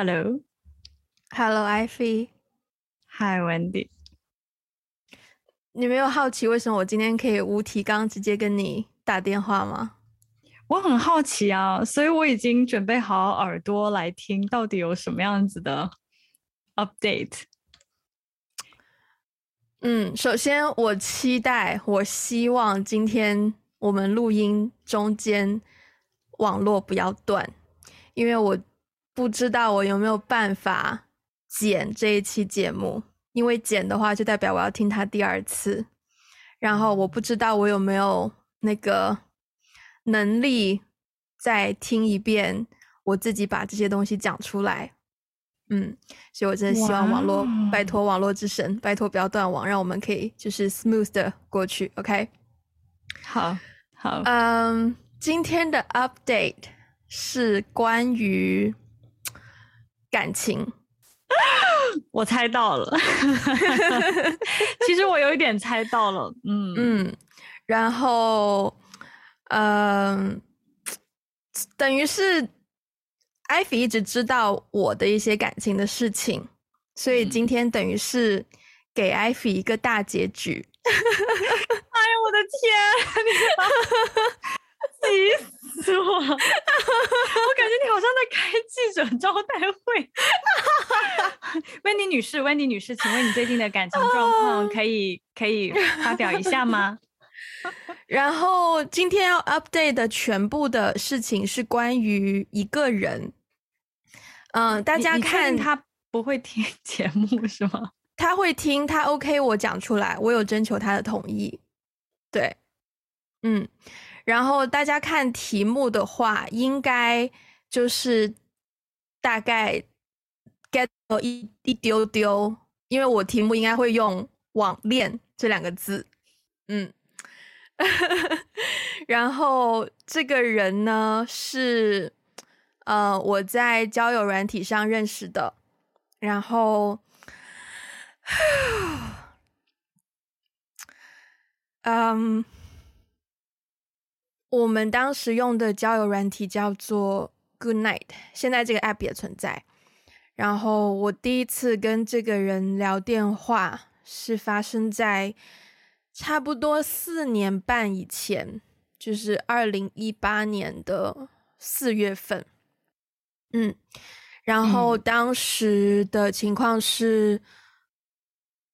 Hello，Hello，Ivy，Hi，Wendy。你没有好奇为什么我今天可以无提纲直接跟你打电话吗？我很好奇啊，所以我已经准备好耳朵来听，到底有什么样子的 update。嗯，首先我期待，我希望今天我们录音中间网络不要断，因为我不知道我有没有办法剪这一期节目，因为剪的话就代表我要听它第二次，然后我不知道我有没有那个。能力再听一遍，我自己把这些东西讲出来，嗯，所以我真的希望网络拜托网络之神，拜托不要断网，让我们可以就是 smooth 的过去，OK？好，好，嗯，今天的 update 是关于感情，我猜到了，其实我有一点猜到了，嗯嗯，然后。嗯，等于是艾菲一直知道我的一些感情的事情，所以今天等于是给艾菲一个大结局。哎呀，我的天！你 气死我！我感觉你好像在开记者招待会。温妮女士，温妮女士，请问你最近的感情状况可以可以发表一下吗？然后今天要 update 的全部的事情是关于一个人，嗯、呃，大家看他不会听节目是吗？他会听，他 OK，我讲出来，我有征求他的同意，对，嗯，然后大家看题目的话，应该就是大概 get 一一丢丢，因为我题目应该会用网恋这两个字，嗯。然后这个人呢是，呃，我在交友软体上认识的。然后，嗯，我们当时用的交友软体叫做 Good Night，现在这个 app 也存在。然后我第一次跟这个人聊电话是发生在。差不多四年半以前，就是二零一八年的四月份，嗯，然后当时的情况是，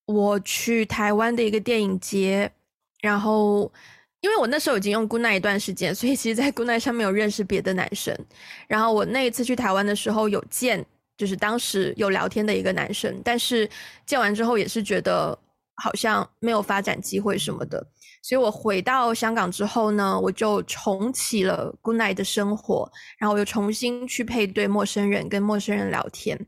我去台湾的一个电影节，然后因为我那时候已经用 Goodnight 一段时间，所以其实，在 Goodnight 上面有认识别的男生，然后我那一次去台湾的时候有见，就是当时有聊天的一个男生，但是见完之后也是觉得。好像没有发展机会什么的，所以我回到香港之后呢，我就重启了 Goodnight 的生活，然后我又重新去配对陌生人，跟陌生人聊天。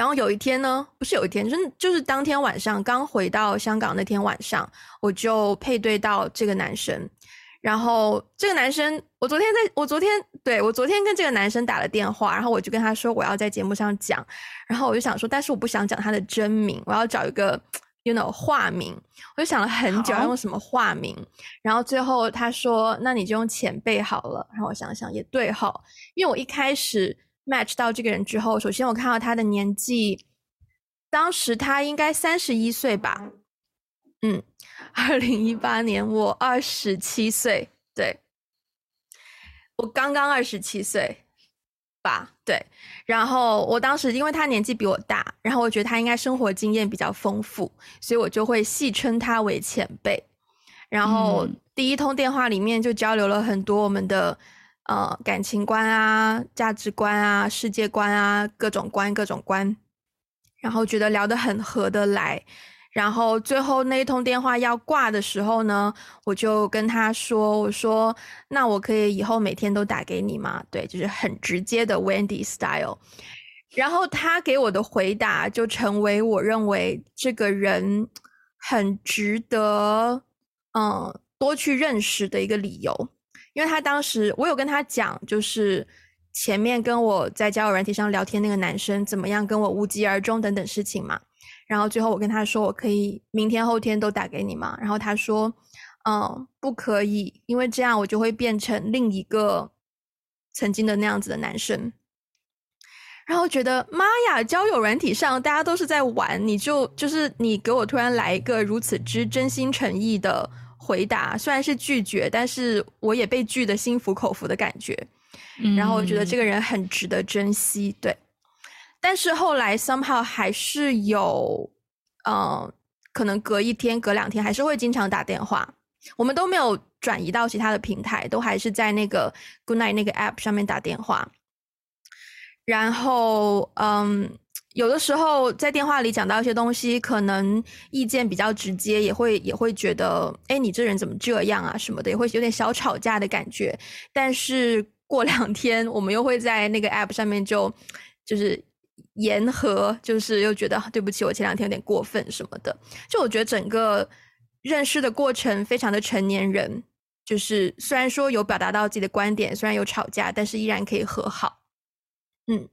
然后有一天呢，不是有一天，就是就是当天晚上刚回到香港那天晚上，我就配对到这个男生。然后这个男生，我昨天在我昨天对我昨天跟这个男生打了电话，然后我就跟他说我要在节目上讲，然后我就想说，但是我不想讲他的真名，我要找一个。You know 化名，我就想了很久要用什么化名，然后最后他说：“那你就用前辈好了。”然后我想想也对哈，因为我一开始 match 到这个人之后，首先我看到他的年纪，当时他应该三十一岁吧，嗯，二零一八年我二十七岁，对，我刚刚二十七岁。吧，对，然后我当时因为他年纪比我大，然后我觉得他应该生活经验比较丰富，所以我就会戏称他为前辈。然后第一通电话里面就交流了很多我们的呃感情观啊、价值观啊、世界观啊各种观各种观，然后觉得聊得很合得来。然后最后那一通电话要挂的时候呢，我就跟他说：“我说，那我可以以后每天都打给你吗？”对，就是很直接的 Wendy style。然后他给我的回答就成为我认为这个人很值得，嗯，多去认识的一个理由。因为他当时我有跟他讲，就是前面跟我在交友软体上聊天那个男生怎么样跟我无疾而终等等事情嘛。然后最后我跟他说，我可以明天后天都打给你吗？然后他说，嗯，不可以，因为这样我就会变成另一个曾经的那样子的男生。然后觉得妈呀，交友软体上大家都是在玩，你就就是你给我突然来一个如此之真心诚意的回答，虽然是拒绝，但是我也被拒得心服口服的感觉。嗯，然后我觉得这个人很值得珍惜，对。但是后来 somehow 还是有，嗯、呃，可能隔一天、隔两天还是会经常打电话。我们都没有转移到其他的平台，都还是在那个 Goodnight 那个 app 上面打电话。然后，嗯，有的时候在电话里讲到一些东西，可能意见比较直接，也会也会觉得，哎，你这人怎么这样啊什么的，也会有点小吵架的感觉。但是过两天，我们又会在那个 app 上面就就是言和，就是又觉得对不起，我前两天有点过分什么的。就我觉得整个认识的过程非常的成年人，就是虽然说有表达到自己的观点，虽然有吵架，但是依然可以和好。嗯，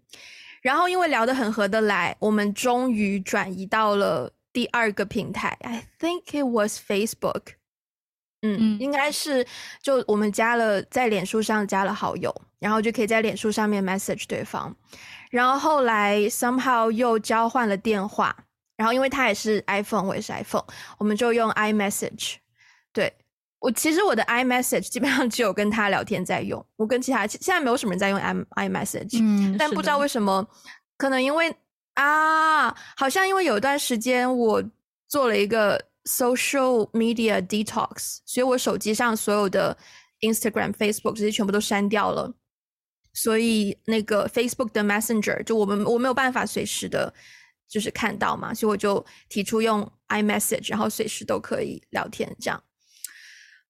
然后因为聊得很合得来，我们终于转移到了第二个平台。I think it was Facebook。嗯，嗯，应该是就我们加了在脸书上加了好友，然后就可以在脸书上面 message 对方。然后后来 somehow 又交换了电话，然后因为他也是 iPhone，我也是 iPhone，我们就用 iMessage。对。我其实我的 iMessage 基本上只有跟他聊天在用，我跟其他现在没有什么人在用 i iMessage，嗯，但不知道。为什么，可能因为啊，好像因为有一段时间我做了一个 social media detox，所以我手机上所有的 Instagram、Facebook 这些全部都删掉了，所以那个 Facebook 的 Messenger 就我们我没有办法随时的，就是看到嘛，所以我就提出用 iMessage，然后随时都可以聊天这样。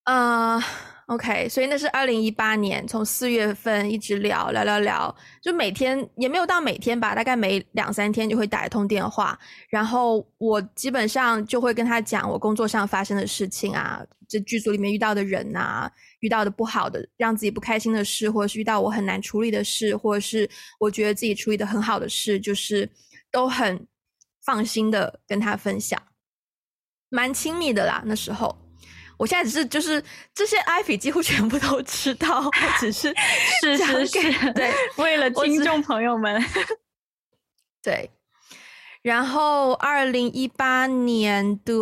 呃、，OK，所以那是二零一八年，从四月份一直聊聊聊聊，就每天也没有到每天吧，大概每两三天就会打一通电话，然后我基本上就会跟他讲我工作上发生的事情啊，这剧组里面遇到的人啊，遇到的不好的，让自己不开心的事，或者是遇到我很难处理的事，或者是我觉得自己处理的很好的事，就是都很放心的跟他分享，蛮亲密的啦，那时候。我现在只是就是这些，Ivy 几乎全部都知道，只是是是是，对，为了听众朋友们，对。然后二零一八年的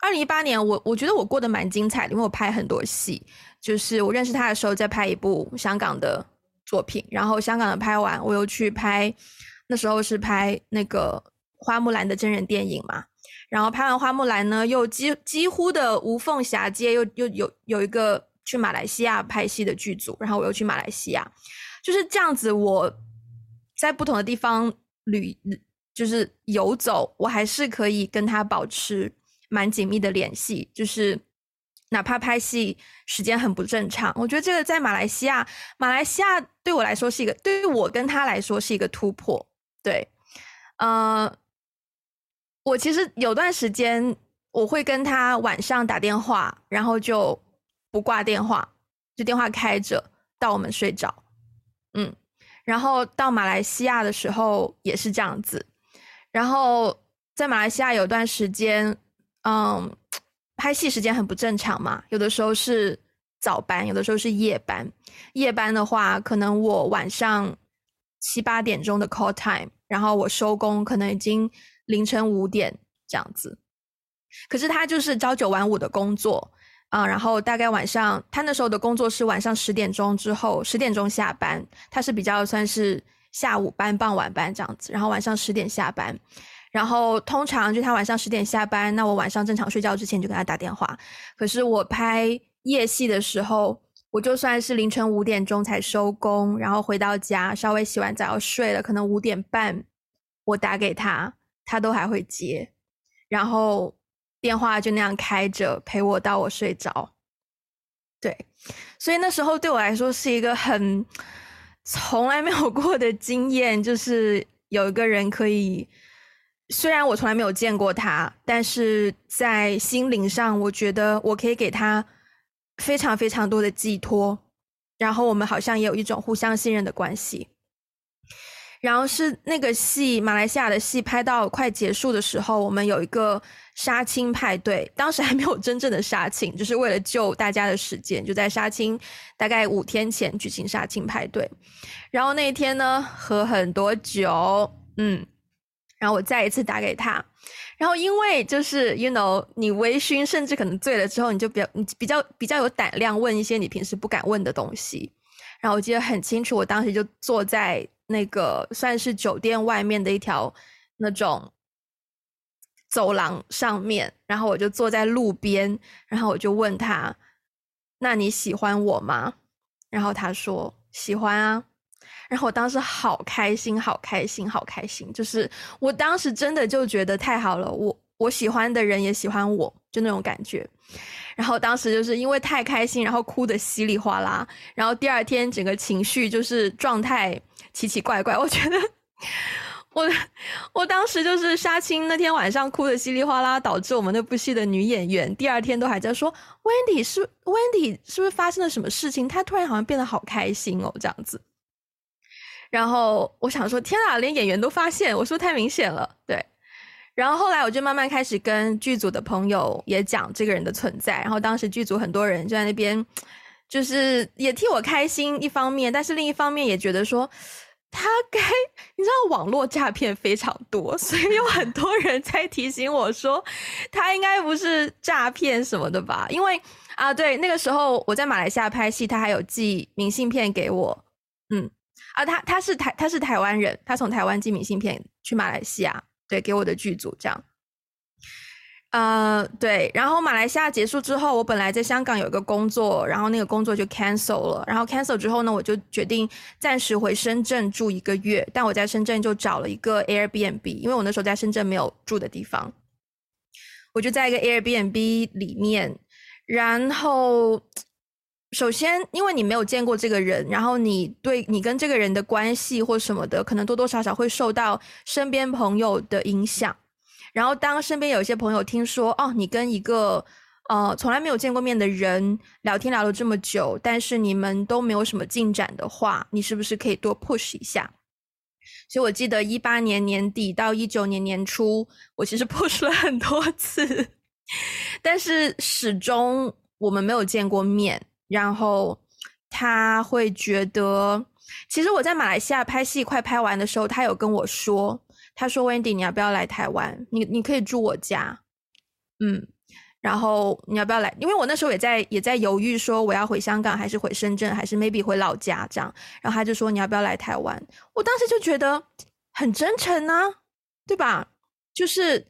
二零一八年，我我觉得我过得蛮精彩的，因为我拍很多戏。就是我认识他的时候，在拍一部香港的作品，然后香港的拍完，我又去拍，那时候是拍那个花木兰的真人电影嘛。然后拍完花木兰呢，又几几乎的无缝衔接，又又有有一个去马来西亚拍戏的剧组，然后我又去马来西亚，就是这样子。我在不同的地方旅，就是游走，我还是可以跟他保持蛮紧密的联系，就是哪怕拍戏时间很不正常，我觉得这个在马来西亚，马来西亚对我来说是一个，对于我跟他来说是一个突破。对，呃。我其实有段时间，我会跟他晚上打电话，然后就不挂电话，就电话开着到我们睡着。嗯，然后到马来西亚的时候也是这样子。然后在马来西亚有段时间，嗯，拍戏时间很不正常嘛，有的时候是早班，有的时候是夜班。夜班的话，可能我晚上七八点钟的 call time，然后我收工可能已经。凌晨五点这样子，可是他就是朝九晚五的工作啊，然后大概晚上他那时候的工作是晚上十点钟之后十点钟下班，他是比较算是下午班、傍晚班这样子，然后晚上十点下班，然后通常就他晚上十点下班，那我晚上正常睡觉之前就给他打电话。可是我拍夜戏的时候，我就算是凌晨五点钟才收工，然后回到家稍微洗完澡要睡了，可能五点半我打给他。他都还会接，然后电话就那样开着陪我到我睡着。对，所以那时候对我来说是一个很从来没有过的经验，就是有一个人可以，虽然我从来没有见过他，但是在心灵上，我觉得我可以给他非常非常多的寄托，然后我们好像也有一种互相信任的关系。然后是那个戏，马来西亚的戏拍到快结束的时候，我们有一个杀青派对。当时还没有真正的杀青，就是为了救大家的时间，就在杀青大概五天前举行杀青派对。然后那一天呢，喝很多酒，嗯，然后我再一次打给他。然后因为就是 you know，你微醺甚至可能醉了之后，你就比较你比较比较有胆量问一些你平时不敢问的东西。然后我记得很清楚，我当时就坐在。那个算是酒店外面的一条那种走廊上面，然后我就坐在路边，然后我就问他：“那你喜欢我吗？”然后他说：“喜欢啊。”然后我当时好开心，好开心，好开心，就是我当时真的就觉得太好了，我我喜欢的人也喜欢我，就那种感觉。然后当时就是因为太开心，然后哭得稀里哗啦，然后第二天整个情绪就是状态。奇奇怪怪，我觉得我我当时就是杀青那天晚上哭得稀里哗啦，导致我们那部戏的女演员第二天都还在说：“Wendy 是 Wendy 是不是发生了什么事情？她突然好像变得好开心哦，这样子。”然后我想说：“天啊，连演员都发现，我说太明显了。”对。然后后来我就慢慢开始跟剧组的朋友也讲这个人的存在，然后当时剧组很多人就在那边。就是也替我开心一方面，但是另一方面也觉得说他该，你知道网络诈骗非常多，所以有很多人在提醒我说他应该不是诈骗什么的吧？因为啊，对，那个时候我在马来西亚拍戏，他还有寄明信片给我，嗯，啊，他他是台他是台湾人，他从台湾寄明信片去马来西亚，对，给我的剧组这样。呃，对，然后马来西亚结束之后，我本来在香港有一个工作，然后那个工作就 cancel 了。然后 cancel 之后呢，我就决定暂时回深圳住一个月。但我在深圳就找了一个 Airbnb，因为我那时候在深圳没有住的地方，我就在一个 Airbnb 里面。然后，首先因为你没有见过这个人，然后你对你跟这个人的关系或什么的，可能多多少少会受到身边朋友的影响。然后，当身边有一些朋友听说哦，你跟一个呃从来没有见过面的人聊天聊了这么久，但是你们都没有什么进展的话，你是不是可以多 push 一下？所以我记得一八年年底到一九年年初，我其实 push 了很多次，但是始终我们没有见过面。然后他会觉得，其实我在马来西亚拍戏快拍完的时候，他有跟我说。他说：“Wendy，你要不要来台湾？你你可以住我家，嗯，然后你要不要来？因为我那时候也在也在犹豫，说我要回香港还是回深圳，还是 maybe 回老家这样。然后他就说：你要不要来台湾？我当时就觉得很真诚啊，对吧？就是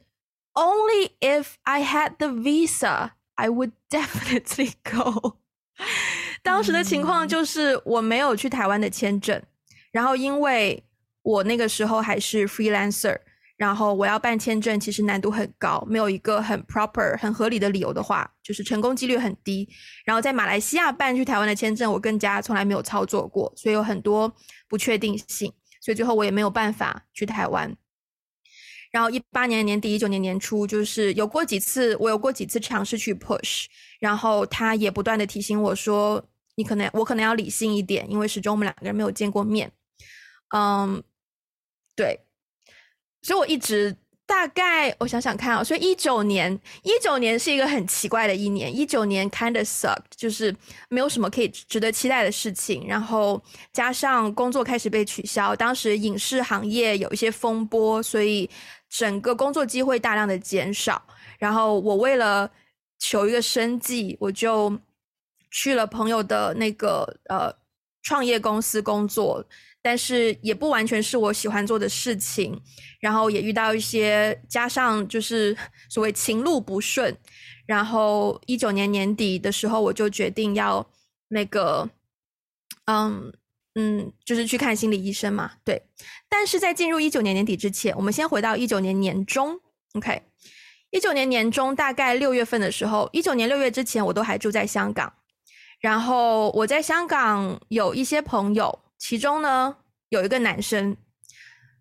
Only if I had the visa, I would definitely go。当时的情况就是我没有去台湾的签证，然后因为。我那个时候还是 freelancer，然后我要办签证，其实难度很高，没有一个很 proper、很合理的理由的话，就是成功几率很低。然后在马来西亚办去台湾的签证，我更加从来没有操作过，所以有很多不确定性，所以最后我也没有办法去台湾。然后一八年年底、一九年年初，就是有过几次，我有过几次尝试去 push，然后他也不断的提醒我说：“你可能，我可能要理性一点，因为始终我们两个人没有见过面。”嗯。对，所以我一直大概我想想看啊，所以一九年，一九年是一个很奇怪的一年，一九年 kind of suck，就是没有什么可以值得期待的事情，然后加上工作开始被取消，当时影视行业有一些风波，所以整个工作机会大量的减少，然后我为了求一个生计，我就去了朋友的那个呃创业公司工作。但是也不完全是我喜欢做的事情，然后也遇到一些，加上就是 所谓情路不顺，然后一九年年底的时候，我就决定要那个，嗯嗯，就是去看心理医生嘛，对。但是在进入一九年年底之前，我们先回到一九年年中，OK，一九年年中大概六月份的时候，一九年六月之前我都还住在香港，然后我在香港有一些朋友。其中呢，有一个男生，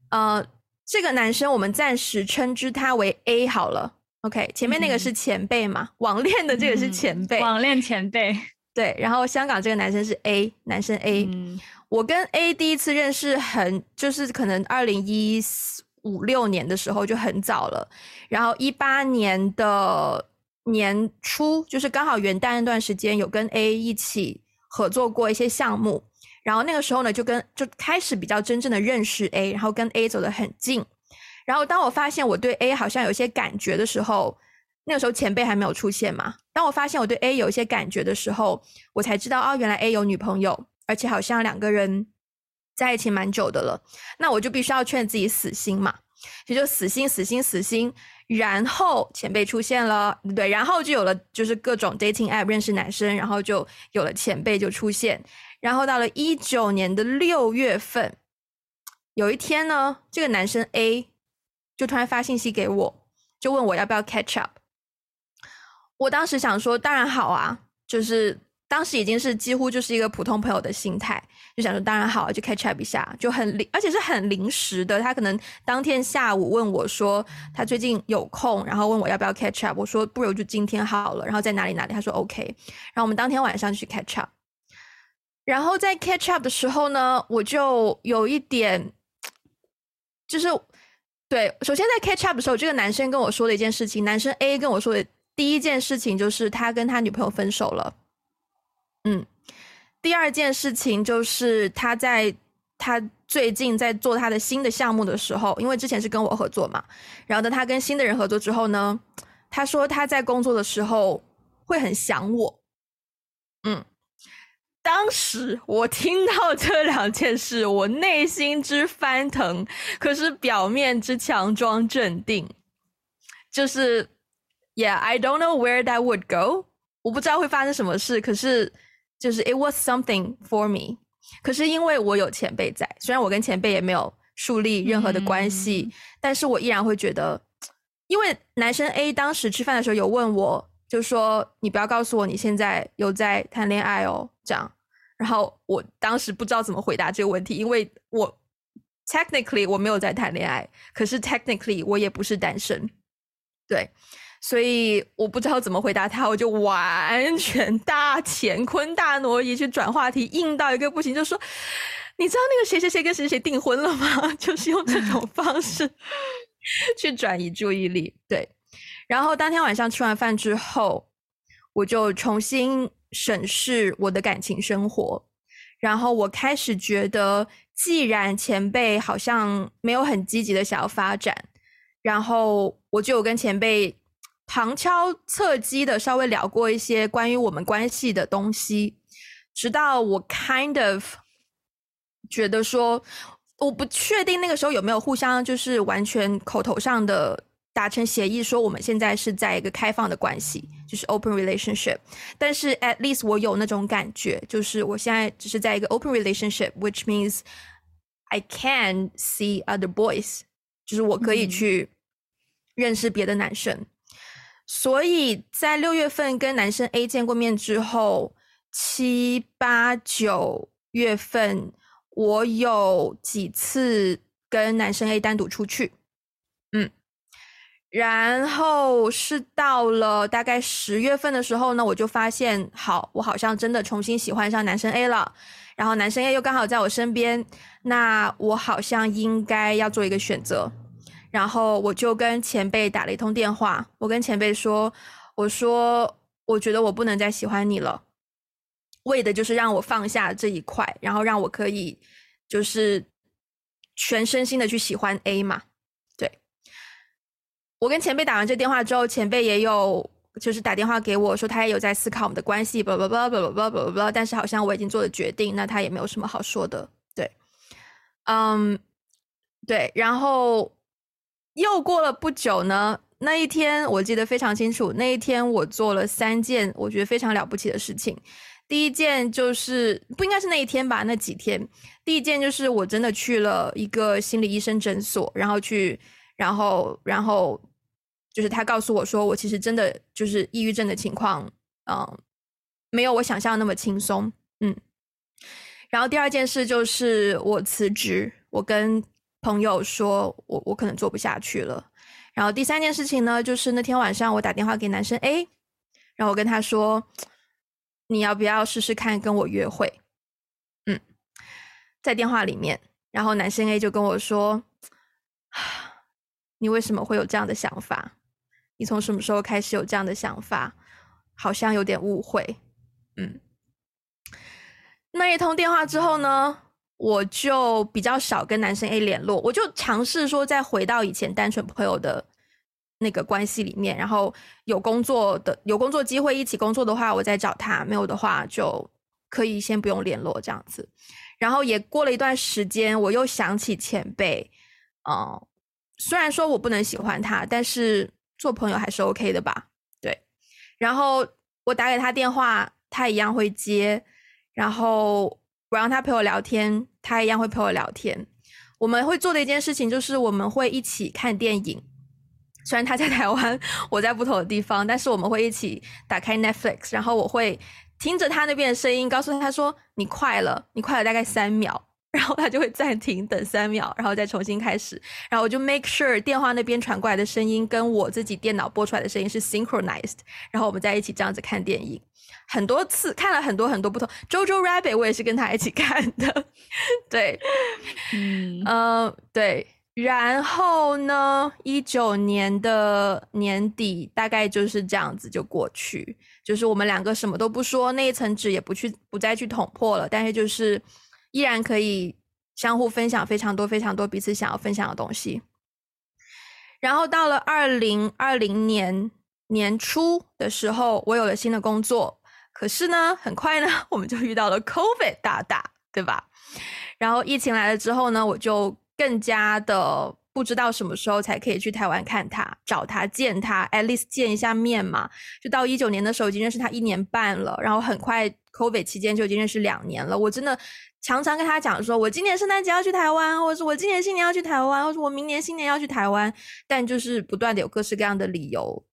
呃，这个男生我们暂时称之他为 A 好了，OK，前面那个是前辈嘛，嗯、网恋的这个是前辈，嗯、网恋前辈，对，然后香港这个男生是 A，男生 A，、嗯、我跟 A 第一次认识很就是可能二零一五六年的时候就很早了，然后一八年的年初就是刚好元旦那段时间有跟 A 一起合作过一些项目，然后那个时候呢就跟就开始比较真正的认识 A，然后跟 A 走得很近，然后当我发现我对 A 好像有些感觉的时候，那个时候前辈还没有出现嘛，当我发现我对 A 有一些感觉的时候，我才知道哦，原来 A 有女朋友。而且好像两个人在一起蛮久的了，那我就必须要劝自己死心嘛，也就死心、死心、死心。然后前辈出现了，对，然后就有了就是各种 dating app 认识男生，然后就有了前辈就出现。然后到了一九年的六月份，有一天呢，这个男生 A 就突然发信息给我，就问我要不要 catch up。我当时想说，当然好啊，就是。当时已经是几乎就是一个普通朋友的心态，就想说当然好，就 catch up 一下，就很临，而且是很临时的。他可能当天下午问我说他最近有空，然后问我要不要 catch up。我说不如就今天好了，然后在哪里哪里？他说 OK。然后我们当天晚上去 catch up。然后在 catch up 的时候呢，我就有一点，就是对，首先在 catch up 的时候，这个男生跟我说的一件事情，男生 A 跟我说的第一件事情就是他跟他女朋友分手了。嗯，第二件事情就是他在他最近在做他的新的项目的时候，因为之前是跟我合作嘛，然后等他跟新的人合作之后呢，他说他在工作的时候会很想我。嗯，当时我听到这两件事，我内心之翻腾，可是表面之强装镇定，就是，Yeah，I don't know where that would go，我不知道会发生什么事，可是。就是 it was something for me，可是因为我有前辈在，虽然我跟前辈也没有树立任何的关系，嗯、但是我依然会觉得，因为男生 A 当时吃饭的时候有问我，就说你不要告诉我你现在有在谈恋爱哦，这样，然后我当时不知道怎么回答这个问题，因为我 technically 我没有在谈恋爱，可是 technically 我也不是单身，对。所以我不知道怎么回答他，我就完全大乾坤大挪移去转话题，硬到一个不行，就说：“你知道那个谁谁谁跟谁谁订婚了吗？” 就是用这种方式去转移注意力。对，然后当天晚上吃完饭之后，我就重新审视我的感情生活，然后我开始觉得，既然前辈好像没有很积极的想要发展，然后我就有跟前辈。旁敲侧击的稍微聊过一些关于我们关系的东西，直到我 kind of 觉得说，我不确定那个时候有没有互相就是完全口头上的达成协议，说我们现在是在一个开放的关系，就是 open relationship。但是 at least 我有那种感觉，就是我现在只是在一个 open relationship，which means I can see other boys，就是我可以去认识别的男生。嗯所以在六月份跟男生 A 见过面之后，七八九月份我有几次跟男生 A 单独出去，嗯，然后是到了大概十月份的时候呢，我就发现，好，我好像真的重新喜欢上男生 A 了，然后男生 A 又刚好在我身边，那我好像应该要做一个选择。然后我就跟前辈打了一通电话，我跟前辈说：“我说我觉得我不能再喜欢你了，为的就是让我放下这一块，然后让我可以就是全身心的去喜欢 A 嘛。”我跟前辈打完这电话之后前辈也有就是打电话给我说他也有在思考我们的关系吧吧吧吧吧吧吧吧但是好像我已经做了决定那他也没有什么好说的对。嗯对然后又过了不久呢那一天我记得非常清楚那一天我做了三件我觉得非常了不起的事情。第一件就是不应该是那一天吧那几天。第一件就是我真的去了一个心理医生诊所然后去然后然后就是他告诉我说，我其实真的就是抑郁症的情况，嗯，没有我想象那么轻松，嗯。然后第二件事就是我辞职，我跟。朋友说我我可能做不下去了，然后第三件事情呢，就是那天晚上我打电话给男生 A，然后我跟他说，你要不要试试看跟我约会？嗯，在电话里面，然后男生 A 就跟我说：“ 你为什么会有这样的想法？你从什么时候开始有这样的想法？好像有点误会。”嗯，那一通电话之后呢，我就比较少跟男生 A 联络，我就尝试说再回到以前单纯朋友的那个关系里面，然后有工作的有工作机会一起工作的话，我再找他；没有的话，就可以先不用联络这样子。然后也过了一段时间，我又想起前辈，嗯，虽然说我不能喜欢他，但是做朋友还是 OK 的吧？对。然后我打给他电话，他一样会接，然后我让他陪我聊天，他一样会陪我聊天。我们会做的一件事情就是我们会一起看电影。虽然他在台湾，我在不同的地方，但是我们会一起打开 Netflix，然后我会听着他那边的声音，告诉他说：“你快了，你快了大概三秒。”然后他就会暂停，等三秒，然后再重新开始。然后我就 make sure 电话那边传过来的声音跟我自己电脑播出来的声音是 synchronized，然后我们在一起这样子看电影，很多次看了很多很多不同。Jojo Rabbit 我也是跟他一起看的，对，嗯，呃，对。然后呢，一九年的年底大概就是这样子就过去，就是我们两个什么都不说，那一层纸也不去不再去捅破了，但是就是依然可以相互分享非常多非常多彼此想要分享的东西。然后到了二零二零年年初的时候，我有了新的工作，可是呢，很快呢，我们就遇到了 COVID 大大，对吧？然后疫情来了之后呢，我就。更加的不知道什么时候才可以去台湾看他、找他、见他，at least 见一下面嘛。就到一九年的时候已经认识他一年半了，然后很快 COVID 期间就已经认识两年了。我真的常常跟他讲说，我今年圣诞节要去台湾，或者我今年新年要去台湾，或者我明年新年要去台湾，但就是不断的有各式各样的理由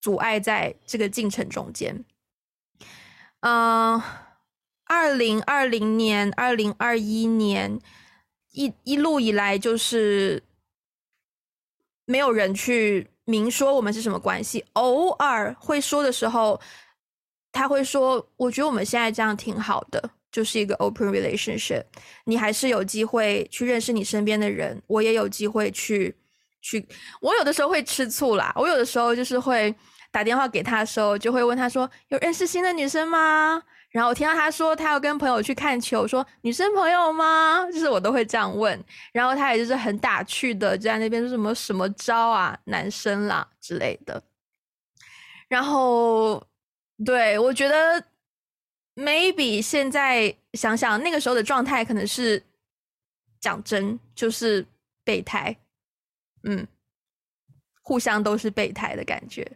阻碍在这个进程中间。嗯，二零二零年、二零二一年。一一路以来，就是没有人去明说我们是什么关系。偶尔会说的时候，他会说：“我觉得我们现在这样挺好的，就是一个 open relationship。你还是有机会去认识你身边的人，我也有机会去去。我有的时候会吃醋啦，我有的时候就是会打电话给他的时候，就会问他说：有认识新的女生吗？”然后我听到他说他要跟朋友去看球，说女生朋友吗？就是我都会这样问。然后他也就是很打趣的，就在那边说什么什么招啊，男生啦之类的。然后对，我觉得 maybe 现在想想那个时候的状态，可能是讲真就是备胎，嗯，互相都是备胎的感觉，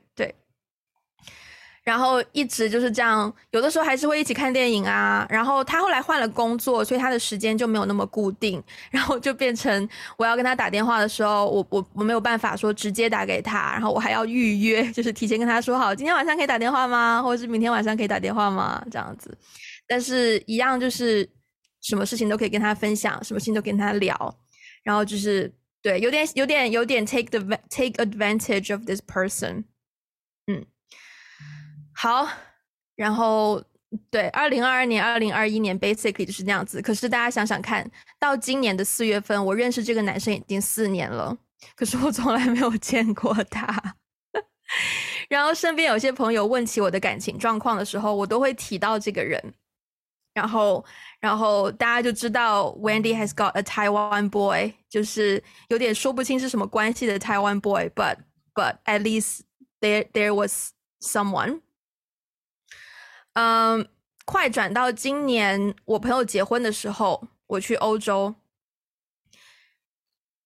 然后一直就是这样，有的时候还是会一起看电影啊。然后他后来换了工作，所以他的时间就没有那么固定。然后就变成我要跟他打电话的时候，我我我没有办法说直接打给他，然后我还要预约，就是提前跟他说好，今天晚上可以打电话吗？或者是明天晚上可以打电话吗？这样子。但是一样就是什么事情都可以跟他分享，什么事情都跟他聊。然后就是对，有点有点有点 take the take advantage of this person，好，然后对，二零二二年、二零二一年，basically 就是那样子。可是大家想想看，到今年的四月份，我认识这个男生已经四年了，可是我从来没有见过他。然后身边有些朋友问起我的感情状况的时候，我都会提到这个人。然后，然后大家就知道 Wendy has got a Taiwan boy，就是有点说不清是什么关系的 Taiwan boy，but but at least there there was someone。嗯，快转到今年我朋友结婚的时候，我去欧洲。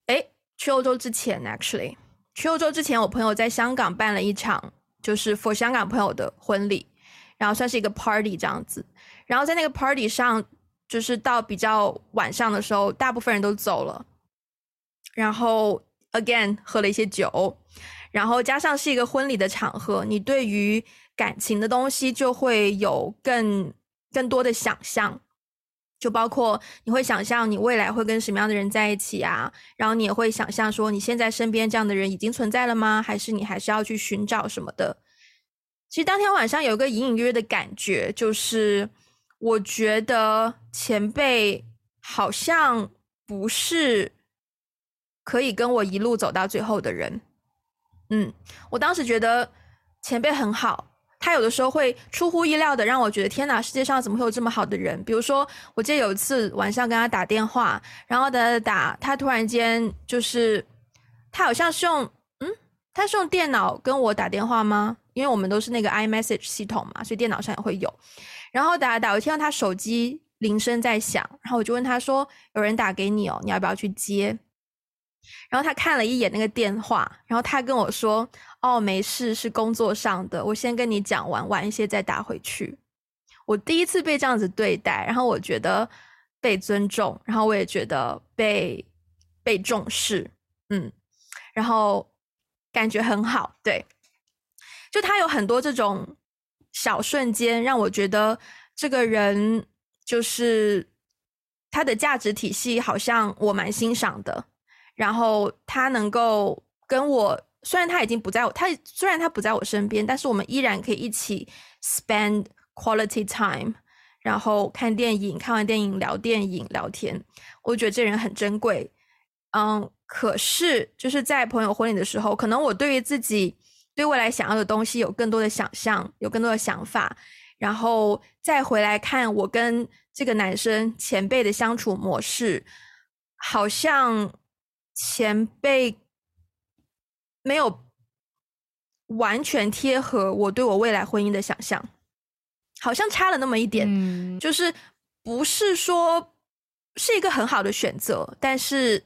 诶，去欧洲之前，actually，去欧洲之前，我朋友在香港办了一场，就是 for 香港朋友的婚礼，然后算是一个 party 这样子。然后在那个 party 上，就是到比较晚上的时候，大部分人都走了。然后 again 喝了一些酒，然后加上是一个婚礼的场合，你对于感情的东西就会有更更多的想象，就包括你会想象你未来会跟什么样的人在一起啊，然后你也会想象说你现在身边这样的人已经存在了吗？还是你还是要去寻找什么的？其实当天晚上有一个隐隐约约的感觉，就是我觉得前辈好像不是可以跟我一路走到最后的人。嗯，我当时觉得前辈很好，他有的时候会出乎意料的让我觉得天哪，世界上怎么会有这么好的人？比如说，我记得有一次晚上跟他打电话，然后打打打，他突然间就是他好像是用嗯，他是用电脑跟我打电话吗？因为我们都是那个 iMessage 系统嘛，所以电脑上也会有。然后打打，我听到他手机铃声在响，然后我就问他说：“有人打给你哦，你要不要去接？”然后他看了一眼那个电话，然后他跟我说：“哦，没事，是工作上的，我先跟你讲完，晚一些再打回去。”我第一次被这样子对待，然后我觉得被尊重，然后我也觉得被被重视，嗯，然后感觉很好。对，就他有很多这种小瞬间，让我觉得这个人就是他的价值体系，好像我蛮欣赏的。然后他能够跟我，虽然他已经不在我，他虽然他不在我身边，但是我们依然可以一起 spend quality time，然后看电影，看完电影聊电影聊天。我觉得这人很珍贵。嗯，可是就是在朋友婚礼的时候，可能我对于自己对未来想要的东西有更多的想象，有更多的想法，然后再回来看我跟这个男生前辈的相处模式，好像。前辈没有完全贴合我对我未来婚姻的想象，好像差了那么一点，嗯，就是不是说是一个很好的选择，但是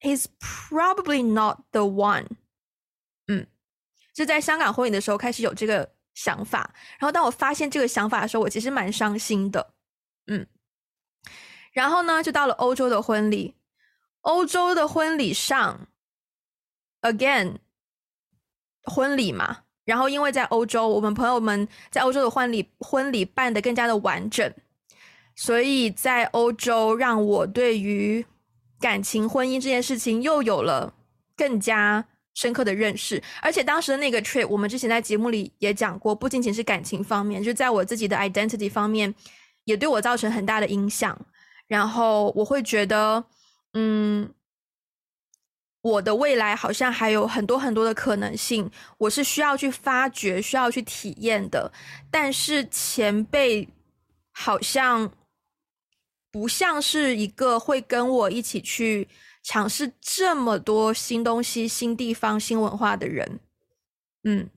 he's probably not the one。嗯，是在香港婚礼的时候开始有这个想法，然后当我发现这个想法的时候，我其实蛮伤心的。嗯，然后呢，就到了欧洲的婚礼。欧洲的婚礼上，again，婚礼嘛，然后因为在欧洲，我们朋友们在欧洲的婚礼婚礼办得更加的完整，所以在欧洲让我对于感情婚姻这件事情又有了更加深刻的认识。而且当时的那个 trip，我们之前在节目里也讲过，不仅仅是感情方面，就在我自己的 identity 方面，也对我造成很大的影响。然后我会觉得。嗯，我的未来好像还有很多很多的可能性，我是需要去发掘、需要去体验的。但是前辈好像不像是一个会跟我一起去尝试这么多新东西、新地方、新文化的人。嗯，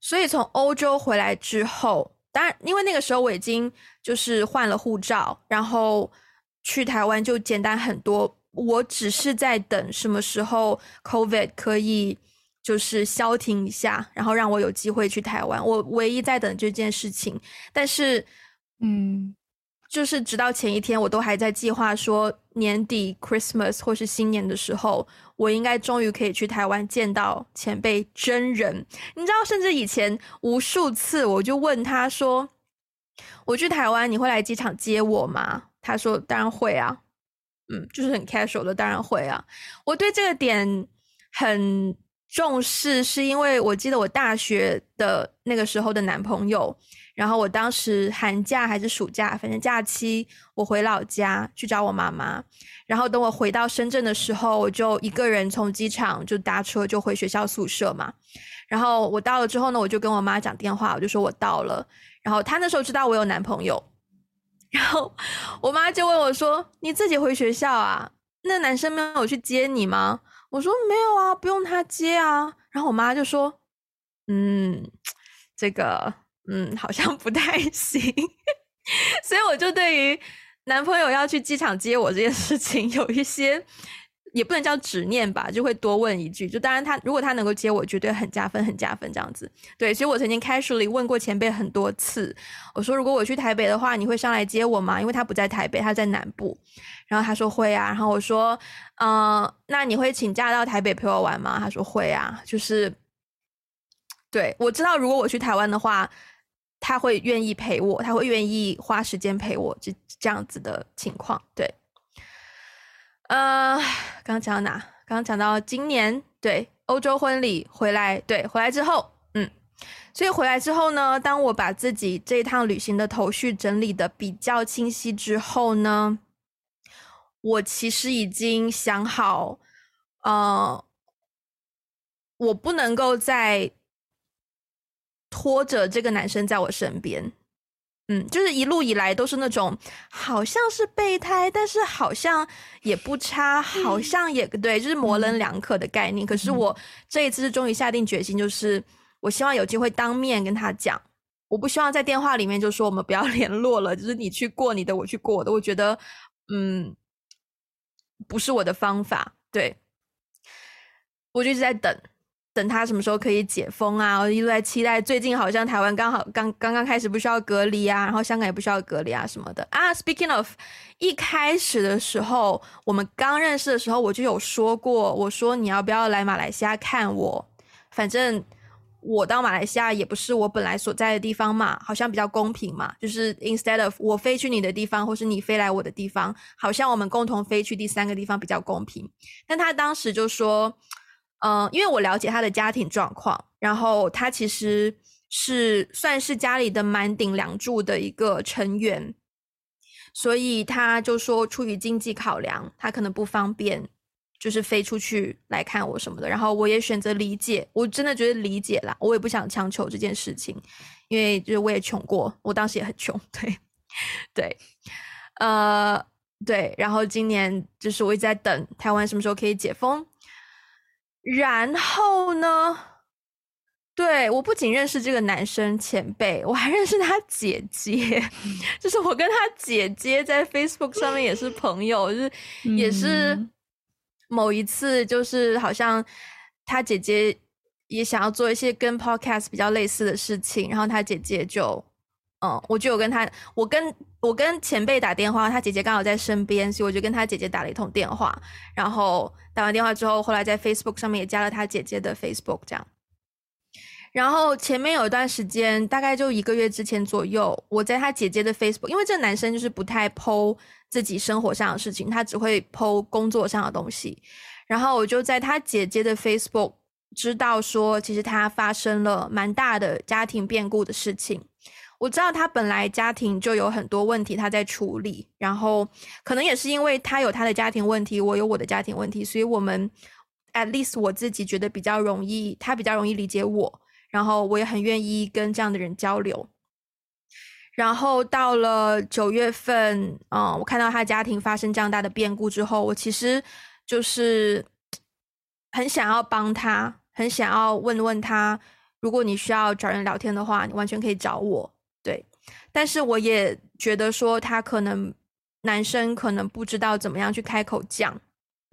所以从欧洲回来之后，当然因为那个时候我已经就是换了护照，然后。去台湾就简单很多，我只是在等什么时候 COVID 可以就是消停一下，然后让我有机会去台湾。我唯一在等这件事情，但是，嗯，就是直到前一天，我都还在计划说年底 Christmas 或是新年的时候，我应该终于可以去台湾见到前辈真人。你知道，甚至以前无数次我就问他说：“我去台湾，你会来机场接我吗？”他说：“当然会啊，嗯，就是很 casual 的，当然会啊。我对这个点很重视，是因为我记得我大学的那个时候的男朋友，然后我当时寒假还是暑假，反正假期我回老家去找我妈妈，然后等我回到深圳的时候，我就一个人从机场就搭车就回学校宿舍嘛。然后我到了之后呢，我就跟我妈讲电话，我就说我到了，然后她那时候知道我有男朋友。”然后我妈就问我说：“你自己回学校啊？那男生没有去接你吗？”我说：“没有啊，不用他接啊。”然后我妈就说：“嗯，这个，嗯，好像不太行。”所以我就对于男朋友要去机场接我这件事情有一些。也不能叫执念吧，就会多问一句。就当然他如果他能够接我，绝对很加分，很加分这样子。对，所以我曾经 casually 问过前辈很多次，我说如果我去台北的话，你会上来接我吗？因为他不在台北，他在南部。然后他说会啊。然后我说，嗯、那你会请假到台北陪我玩吗？他说会啊。就是，对，我知道如果我去台湾的话，他会愿意陪我，他会愿意花时间陪我，这这样子的情况，对。呃，刚刚讲到哪？刚刚讲到今年，对，欧洲婚礼回来，对，回来之后，嗯，所以回来之后呢，当我把自己这一趟旅行的头绪整理的比较清晰之后呢，我其实已经想好，呃，我不能够再拖着这个男生在我身边。嗯，就是一路以来都是那种好像是备胎，但是好像也不差，好像也对，就是模棱两可的概念。可是我这一次是终于下定决心，就是我希望有机会当面跟他讲，我不希望在电话里面就说我们不要 联络了，就是你去过你的，我去过我的。我觉得，嗯，不是我的方法。对，我就一直在等。等他什么时候可以解封啊？我一直在期待。最近好像台湾刚好刚刚刚开始不需要隔离啊，然后香港也不需要隔离啊什么的啊。Speaking of，一开始的时候，我们刚认识的时候，我就有说过，我说你要不要来马来西亚看我？反正我到马来西亚也不是我本来所在的地方嘛，好像比较公平嘛。就是 instead of 我飞去你的地方，或是你飞来我的地方，好像我们共同飞去第三个地方比较公平。但他当时就说。嗯，因为我了解他的家庭状况，然后他其实是算是家里的满顶梁柱的一个成员，所以他就说出于经济考量，他可能不方便就是飞出去来看我什么的。然后我也选择理解，我真的觉得理解啦，我也不想强求这件事情，因为就是我也穷过，我当时也很穷，对对，呃对，然后今年就是我一直在等台湾什么时候可以解封。然后呢？对，我不仅认识这个男生前辈，我还认识他姐姐。就是我跟他姐姐在 Facebook 上面也是朋友，就是也是某一次，就是好像他姐姐也想要做一些跟 Podcast 比较类似的事情，然后他姐姐就。嗯，我就有跟他，我跟我跟前辈打电话，他姐姐刚好在身边，所以我就跟他姐姐打了一通电话。然后打完电话之后，后来在 Facebook 上面也加了他姐姐的 Facebook，这样。然后前面有一段时间，大概就一个月之前左右，我在他姐姐的 Facebook，因为这男生就是不太剖自己生活上的事情，他只会剖工作上的东西。然后我就在他姐姐的 Facebook 知道说，其实他发生了蛮大的家庭变故的事情。我知道他本来家庭就有很多问题，他在处理，然后可能也是因为他有他的家庭问题，我有我的家庭问题，所以我们 at least 我自己觉得比较容易，他比较容易理解我，然后我也很愿意跟这样的人交流。然后到了九月份，嗯，我看到他家庭发生这样大的变故之后，我其实就是很想要帮他，很想要问问他，如果你需要找人聊天的话，你完全可以找我。对，但是我也觉得说他可能男生可能不知道怎么样去开口讲，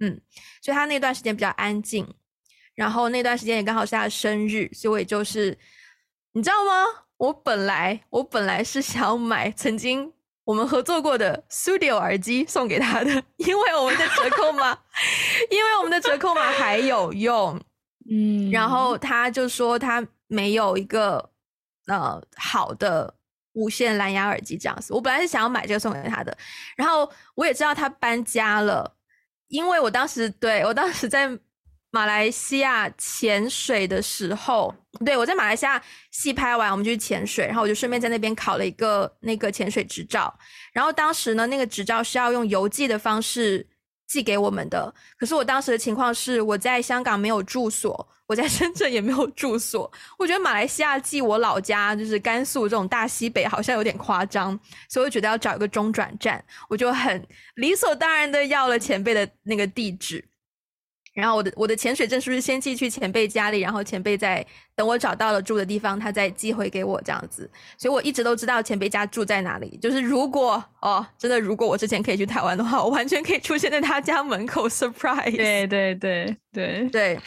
嗯，所以他那段时间比较安静，然后那段时间也刚好是他的生日，所以我也就是你知道吗？我本来我本来是想要买曾经我们合作过的 Studio 耳机送给他的，因为我们的折扣码，因为我们的折扣码还有用，嗯，然后他就说他没有一个呃好的。无线蓝牙耳机这样子，我本来是想要买这个送给他的，然后我也知道他搬家了，因为我当时对我当时在马来西亚潜水的时候，对我在马来西亚戏拍完，我们就去潜水，然后我就顺便在那边考了一个那个潜水执照，然后当时呢，那个执照是要用邮寄的方式寄给我们的，可是我当时的情况是我在香港没有住所。我在深圳也没有住所，我觉得马来西亚寄我老家就是甘肃这种大西北好像有点夸张，所以我觉得要找一个中转站，我就很理所当然的要了前辈的那个地址，然后我的我的潜水证书是先寄去前辈家里，然后前辈再等我找到了住的地方，他再寄回给我这样子，所以我一直都知道前辈家住在哪里，就是如果哦真的如果我之前可以去台湾的话，我完全可以出现在他家门口 surprise，对对对 对对。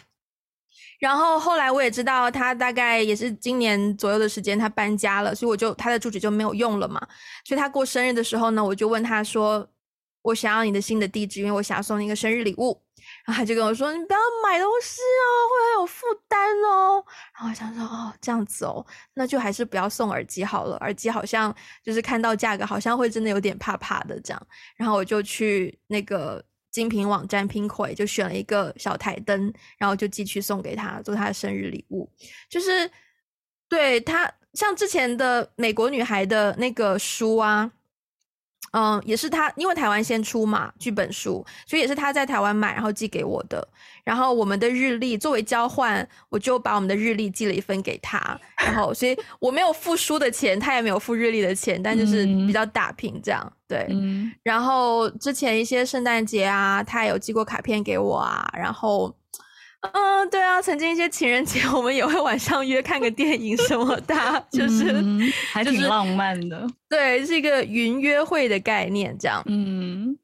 然后后来我也知道他大概也是今年左右的时间他搬家了，所以我就他的住址就没有用了嘛。所以他过生日的时候呢，我就问他说：“我想要你的新的地址，因为我想要送你一个生日礼物。”然后他就跟我说：“你不要买东西哦，会很有负担哦。”然后我想说：“哦，这样子哦，那就还是不要送耳机好了。耳机好像就是看到价格，好像会真的有点怕怕的这样。”然后我就去那个。精品网站 Pinkoi 就选了一个小台灯，然后就寄去送给他做他的生日礼物。就是对他像之前的美国女孩的那个书啊，嗯，也是他，因为台湾先出嘛剧本书，所以也是他在台湾买，然后寄给我的。然后我们的日历作为交换，我就把我们的日历寄了一份给他。然后，所以我没有付书的钱，他也没有付日历的钱，但就是比较打平这样。对，嗯。然后之前一些圣诞节啊，他也有寄过卡片给我啊。然后。嗯，对啊，曾经一些情人节，我们也会晚上约看个电影什么的，就是、嗯、还挺浪漫的。对，是一个云约会的概念，这样。嗯。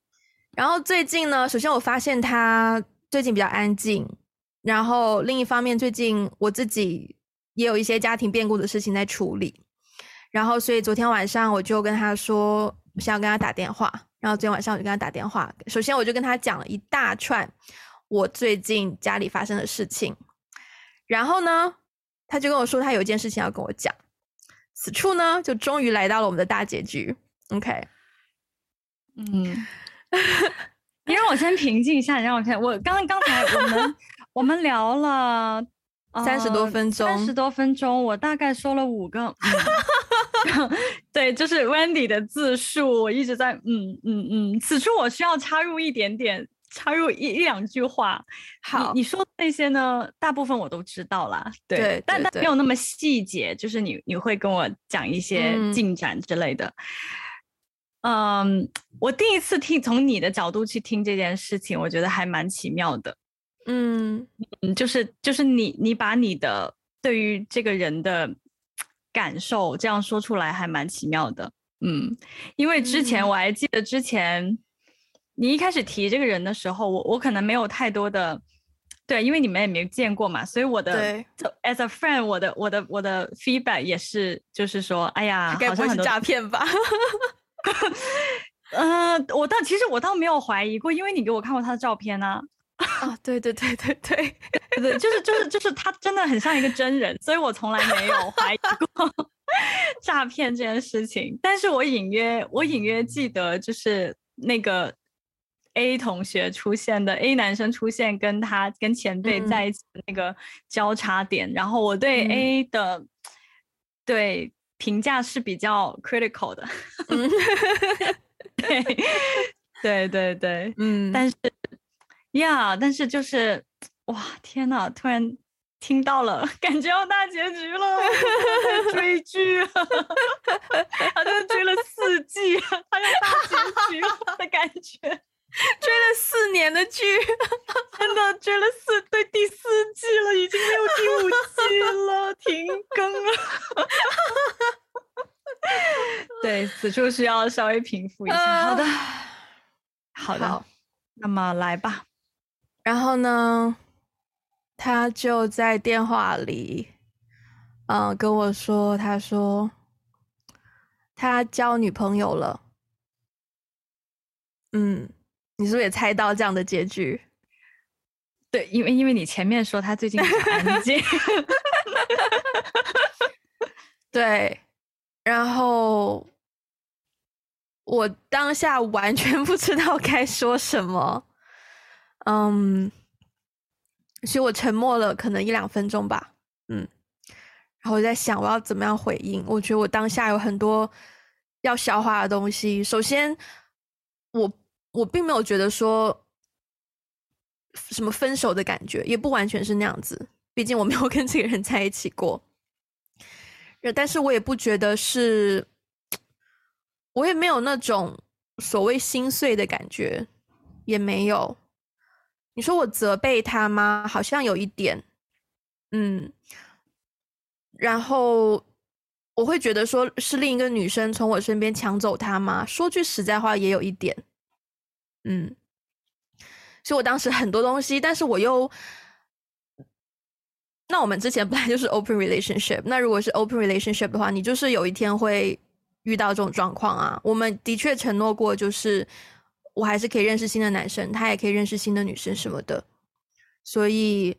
然后最近呢，首先我发现他最近比较安静，然后另一方面，最近我自己也有一些家庭变故的事情在处理，然后所以昨天晚上我就跟他说，我想要跟他打电话，然后昨天晚上我就跟他打电话，首先我就跟他讲了一大串。我最近家里发生的事情，然后呢，他就跟我说他有一件事情要跟我讲。此处呢，就终于来到了我们的大结局。OK，嗯，你让我先平静一下，你让我看，我刚刚刚才我们 我们聊了三十多分钟，三十多分钟，我大概说了五个，嗯、对，就是 Wendy 的自述，我一直在嗯嗯嗯，此处我需要插入一点点。插入一一两句话，好，你，你说那些呢，大部分我都知道啦，对，对，对，但但没有那么细节，就是你你会跟我讲一些进展之类的。嗯，嗯，我第一次听从你的角度去听这件事情，我觉得还蛮奇妙的。嗯嗯，就是就是你你把你的对于这个人的感受这样说出来，还蛮奇妙的。嗯，因为之前我还记得之前。嗯你一开始提这个人的时候，我我可能没有太多的，对，因为你们也没见过嘛，所以我的对，as a friend，我的我的我的 feedback 也是，就是说，哎呀，该不会是诈骗吧？嗯、呃，我倒其实我倒没有怀疑过，因为你给我看过他的照片呢、啊。啊，对对对对对 对，就是就是就是他真的很像一个真人，所以我从来没有怀疑过诈骗这件事情。但是我隐约我隐约记得，就是那个。A 同学出现的 A 男生出现，跟他跟前辈在一起的那个交叉点，嗯、然后我对 A 的、嗯、对评价是比较 critical 的，嗯、对对对对，嗯，但是呀，yeah, 但是就是哇，天呐，突然听到了，感觉要大结局了，追剧，好像追了四季，好像大结局了的感觉。追了四年的剧，真的追了四对第四季了，已经没有第五季了，停更了。对，此处需要稍微平复一下。好的，好的，好，那么来吧。然后呢，他就在电话里，嗯、呃，跟我说，他说他交女朋友了。嗯。你是不是也猜到这样的结局？对，因为因为你前面说他最近比较安静，对，然后我当下完全不知道该说什么，嗯，所以我沉默了可能一两分钟吧，嗯，然后我在想我要怎么样回应。我觉得我当下有很多要消化的东西。首先，我。我并没有觉得说什么分手的感觉，也不完全是那样子。毕竟我没有跟这个人在一起过，但是我也不觉得是，我也没有那种所谓心碎的感觉，也没有。你说我责备他吗？好像有一点，嗯。然后我会觉得说是另一个女生从我身边抢走他吗？说句实在话，也有一点。嗯，所以我当时很多东西，但是我又，那我们之前本来就是 open relationship，那如果是 open relationship 的话，你就是有一天会遇到这种状况啊。我们的确承诺过，就是我还是可以认识新的男生，他也可以认识新的女生什么的。所以，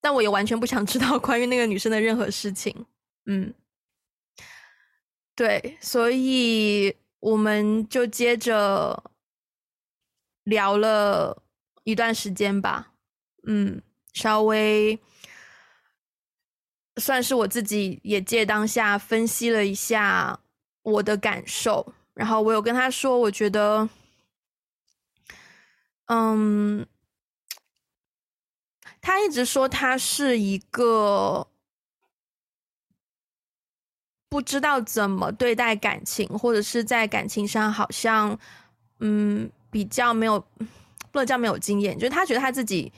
但我也完全不想知道 关于那个女生的任何事情。嗯，对，所以我们就接着。聊了一段时间吧，嗯，稍微算是我自己也借当下分析了一下我的感受，然后我有跟他说，我觉得，嗯，他一直说他是一个不知道怎么对待感情，或者是在感情上好像，嗯，比较没有，不能叫没有经验，就是他觉得他自己，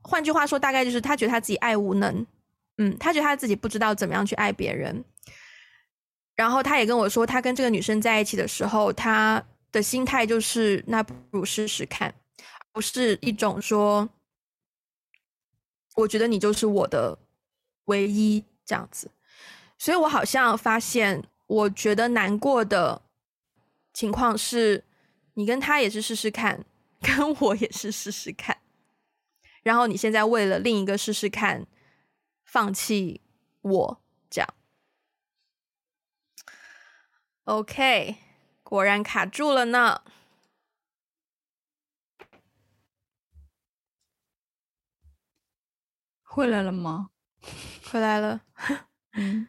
换句话说，大概就是他觉得他自己爱无能，嗯，他觉得他自己不知道怎么样去爱别人。然后他也跟我说，他跟这个女生在一起的时候，他的心态就是那不如试试看，不是一种说，我觉得你就是我的唯一这样子。所以我好像发现，我觉得难过的情况是，你跟他也是试试看，跟我也是试试看，然后你现在为了另一个试试看，放弃我这样。OK，果然卡住了呢。回来了吗？回来了。嗯，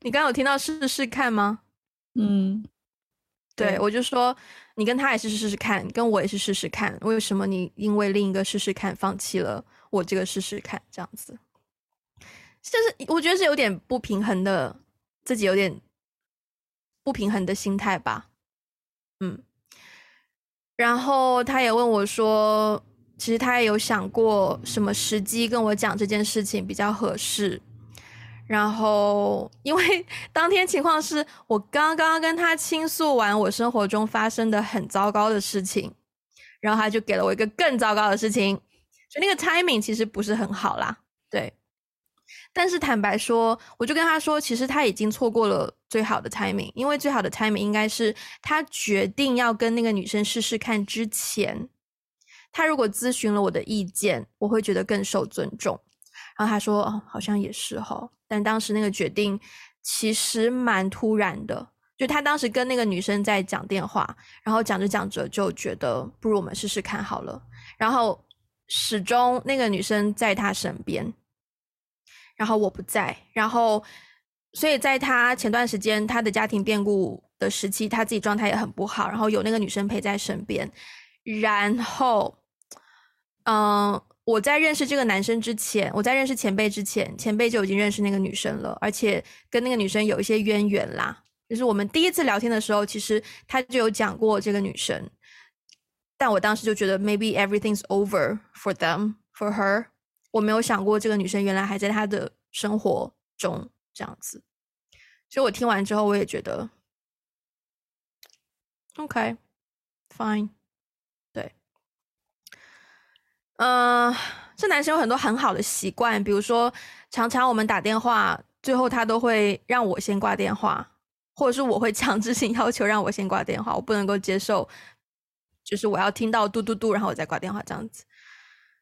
你刚刚有听到试试看吗？嗯，对，我就说你跟他也是试试看，跟我也是试试看。为什么你因为另一个试试看放弃了我这个试试看？这样子，就是我觉得是有点不平衡的，自己有点。不平衡的心态吧，嗯，然后他也问我说，其实他也有想过什么时机跟我讲这件事情比较合适。然后，因为 当天情况是我刚刚跟他倾诉完我生活中发生的很糟糕的事情，然后他就给了我一个更糟糕的事情，所以那个 timing 其实不是很好啦，对。但是坦白说，我就跟他说，其实他已经错过了最好的 timing，因为最好的 timing 应该是他决定要跟那个女生试试看之前，他如果咨询了我的意见，我会觉得更受尊重。然后他说，好像也是哈，但当时那个决定其实蛮突然的，就他当时跟那个女生在讲电话，然后讲着讲着就觉得不如我们试试看好了，然后始终那个女生在他身边。然后我不在，然后，所以在他前段时间他的家庭变故的时期，他自己状态也很不好，然后有那个女生陪在身边，然后，嗯，我在认识这个男生之前，我在认识前辈之前，前辈就已经认识那个女生了，而且跟那个女生有一些渊源啦。就是我们第一次聊天的时候，其实他就有讲过这个女生，但我当时就觉得 maybe everything's over for them, for her。我没有想过这个女生原来还在他的生活中这样子，所以我听完之后我也觉得，OK，fine，嗯、这男生有很多很好的习惯，比如说常常我们打电话，最后他都会让我先挂电话，或者是我会强制性 要求让我先挂电话，我不能够接受，就是我要听到嘟嘟嘟，然后我再挂电话这样子，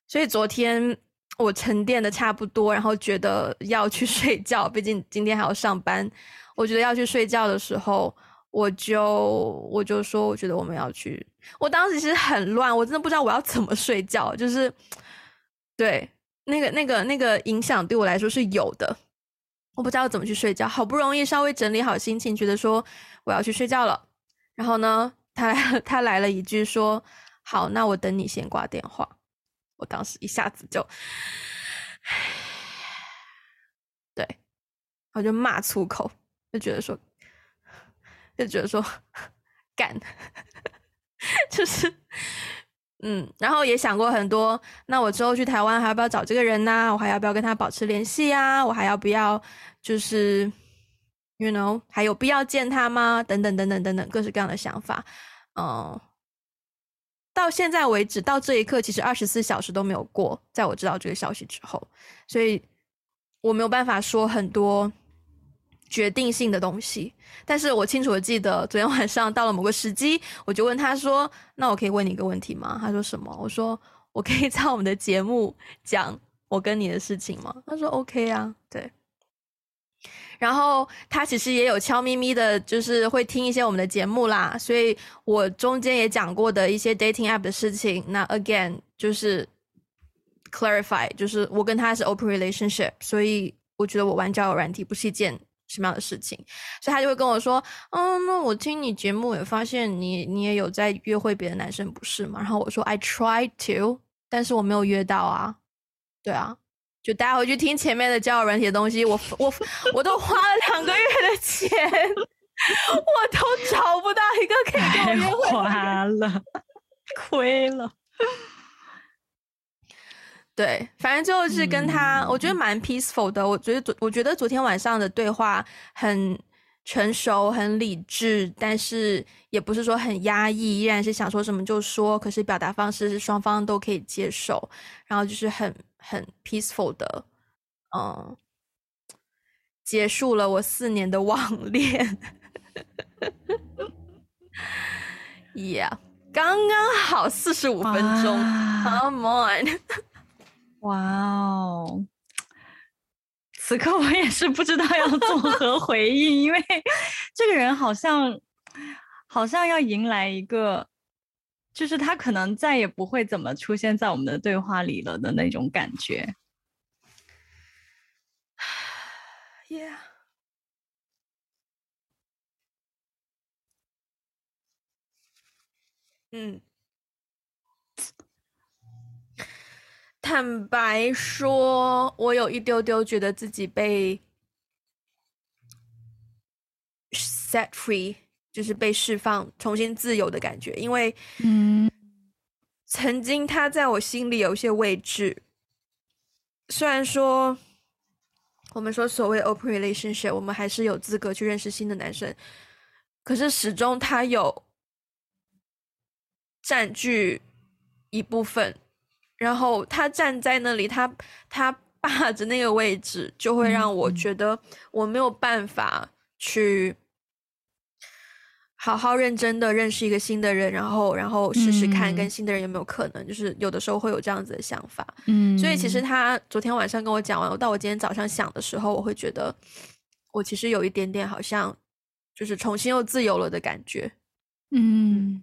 所以昨天。我沉淀的差不多，然后觉得要去 睡觉，毕竟今天还要上班。我觉得要去睡觉的时候，我就我就说，我觉得我们要去。我当时其实很乱，我真的不知道我要怎么睡觉，就是对那个那个那个影响对我来说是有的。我不知道怎么去睡觉，好不容易稍微整理好心情，觉得说我要去睡觉了。然后呢，他 他来了一句说：“好，那我等你先挂电话。”我当时一下子就，对，我就骂粗口，就觉得说，就觉得说，干，就是，嗯，然后也想过很多，那我之后去台湾还要不要找这个人呢？我还要不要跟他保持联系啊？我还要不要就是，you know，还有必要见他吗？等等等等等等，各式各样的想法，嗯。到现在为止，到这一刻，其实二十四小时都没有过，在我知道这个消息之后，所以我没有办法说很多决定性的东西。但是我清楚的记得，昨天晚上到了某个时机，我就问他说：“那我可以问你一个问题吗？”他说：“什么？”我说：“我可以在我们的节目讲我跟你的事情吗？”他说：“OK 啊，对。”然后他其实也有悄咪咪的，就是会听一些我们的节目啦，所以我中间也讲过的一些 dating app 的事情，那 again 就是 clarify，就是我跟他是 open relationship，所以我觉得我玩交友软体不是一件什么样的事情，所以他就会跟我说：“嗯，那我听你节目也发现你你也有在约会别的男生，不是吗？”然后我说：“I try to，但是我没有约到啊。”对啊，就大家回去听前面的交友软体的东西，我我我都花了两个月的钱，我都找不到一个可以跟我约会。花了，亏了。对，反正就是跟他，嗯、我觉得蛮 peaceful 的。我觉得昨，我觉得昨天晚上的对话很成熟、很理智，但是也不是说很压抑，依然是想说什么就说。可是表达方式是双方都可以接受，然后就是很很 peaceful 的，嗯，结束了我四年的网恋。Yeah，刚刚好四十五分钟，Come on。哇哦！此刻我也是不知道要作何 回应，因为这个人好像好像要迎来一个，就是他可能再也不会怎么出现在我们的对话里了的那种感觉。Yeah，嗯。坦白说，我有一丢丢觉得自己被 set free，就是被释放、重新自由的感觉。因为，嗯，曾经他在我心里有一些位置。虽然说，我们说所谓 open relationship，我们还是有资格去认识新的男生，可是始终他有占据一部分。然后他站在那里，他他霸着那个位置，就会让我觉得我没有办法去好好认真的认识一个新的人，然后然后试试看跟新的人有没有可能，就是有的时候会有这样子的想法。嗯，所以其实他昨天晚上跟我讲完，我到我今天早上想的时候，我会觉得我其实有一点点好像就是重新又自由了的感觉。嗯，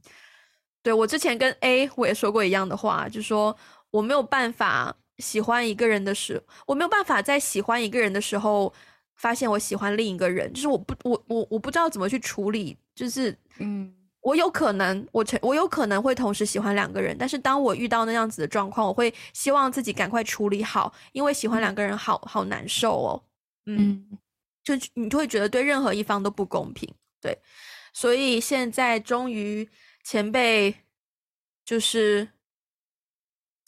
对，我之前跟 A 我也说过一样的话，就说。我没有办法喜欢一个人的时候，我没有办法在喜欢一个人的时候发现我喜欢另一个人，就是我不我我我不知道怎么去处理，就是嗯，我有可能我成我有可能会同时喜欢两个人，但是当我遇到那样子的状况，我会希望自己赶快处理好，因为喜欢两个人好好难受哦，嗯，就你就会觉得对任何一方都不公平，对，所以现在终于前辈就是。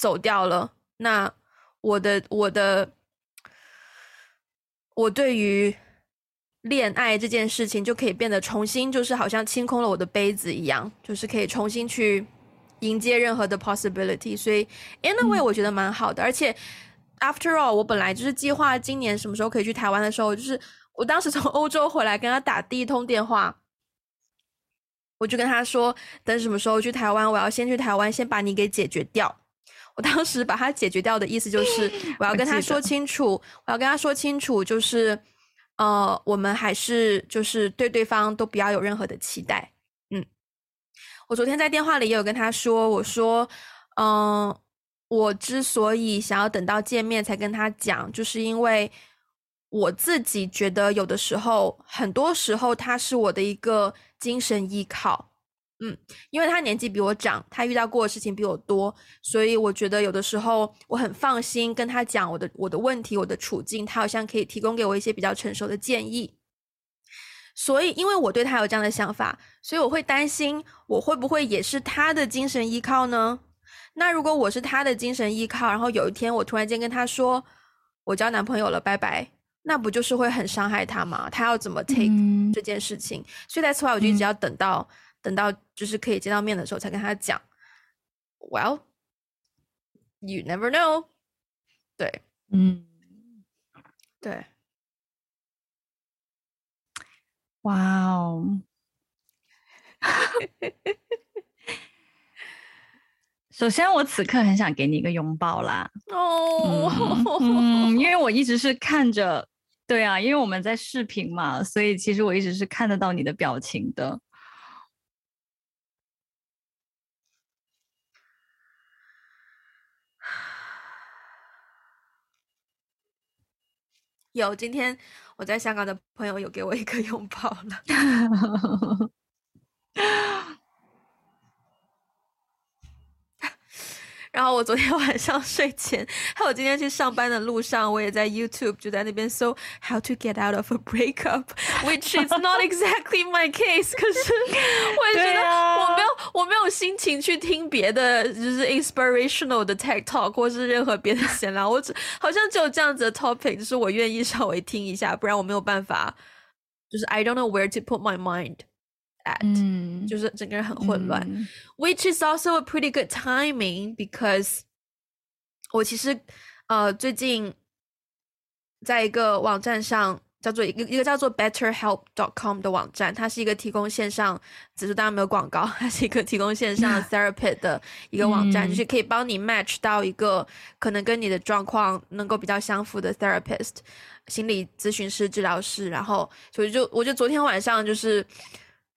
走掉了，那我的我的我对于恋爱这件事情就可以变得重新，就是好像清空了我的杯子一样，就是可以重新去迎接任何的 possibility。所以 in a way 我觉得蛮好的，嗯、而且 after all 我本来就是计划今年什么时候可以去台湾的时候，就是我当时从欧洲回来跟他打第一通电话，我就跟他说，等什么时候去台湾，我要先去台湾，先把你给解决掉。我当时把它解决掉的意思就是，我要跟他说清楚，我，我要跟他说清楚，就是，呃，我们还是就是对对方都不要有任何的期待。嗯，我昨天在电话里也有跟他说，我说，嗯、呃，我之所以想要等到见面才跟他讲，就是因为我自己觉得有的时候，很多时候他是我的一个精神依靠。嗯，因为他年纪比我长，他遇到过的事情比我多，所以我觉得有的时候我很放心跟他讲我的我的问题、我的处境，他好像可以提供给我一些比较成熟的建议。所以，因为我对他有这样的想法，所以我会担心我会不会也是他的精神依靠呢？那如果我是他的精神依靠，然后有一天我突然间跟他说我交男朋友了，拜拜，那不就是会很伤害他吗？他要怎么 take、嗯、这件事情？所以在此外，我就一直要等到。嗯等到就是可以见到面的时候，才跟他讲。Well, you never know。对，嗯，对。哇哦！首先，我此刻很想给你一个拥抱啦。哦、oh. 嗯，因为我一直是看着，对啊，因为我们在视频嘛，所以其实我一直是看得到你的表情的。有今天，我在香港的朋友有给我一个 拥抱了。然后我昨天晚上睡前，还有今天去上班的路上，我也在 YouTube 就在那边搜 How to get out of a breakup，which is not exactly my case。可是我也觉得我没有、啊、我没有心情去听别的，就是 inspirational 的 tech talk 或是任何别的闲聊。我只好像只有这样子的 topic，就是我愿意稍微听一下，不然我没有办法，就是 I don't know where to put my mind。at，嗯，就是整个人很混乱，嗯，which is also a pretty good timing because 我其实呃最近在一个网站上叫做一个一个叫做 BetterHelp.com 的网站，它是一个提供线上，只是当然没有广告，它是一个提供线上 therapy 的一个网站，嗯，就是可以帮你 match 到一个可能跟你的状况能够比较相符的 therapist，心理咨询师、治疗师，然后所以就我就昨天晚上就是。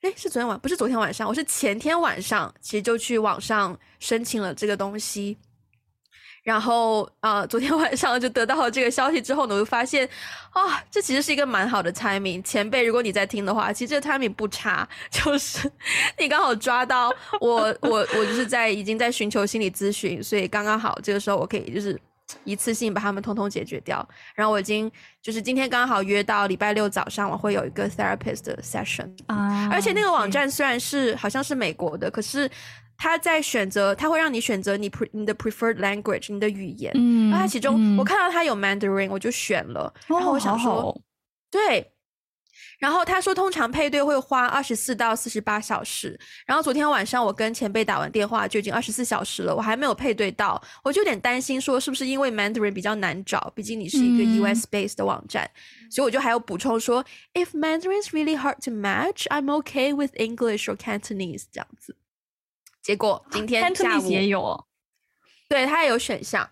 诶，是昨天晚，不是昨天晚上，我是前天晚上，其实就去网上申请了这个东西，然后呃，昨天晚上就得到了这个消息之后呢，我就发现啊，这其实是一个蛮好的 timing。前辈，如果你在听的话，其实这个 timing 不差，就是你刚好抓到我，我我就是在已经在寻求心理咨询，所以刚刚好这个时候我可以就是。一次性把他们通通解决掉，然后我已经就是今天刚好约到礼拜六早上，我会有一个 therapist 的 session 啊，而且那个网站虽然是好像是美国的，可是他在选择，他会让你选择你 pre 你的 preferred language 你的语言，嗯，然后他其中、嗯、我。看到他有 Mandarin，我就选了，然后我想说，哦、对。然后他说，通常配对会花二十四到四十八小时。然后昨天晚上我跟前辈打完电话，就已经二十四小时了，我还没有配对到，我就有点担心，说是不是因为 Mandarin 比较难找？毕竟你是一个 US based 的网站，嗯、所以我就还有补充说，If Mandarin is really hard to match, I'm okay with English or Cantonese 这样子。结果今天下午也有，对，他也有选项。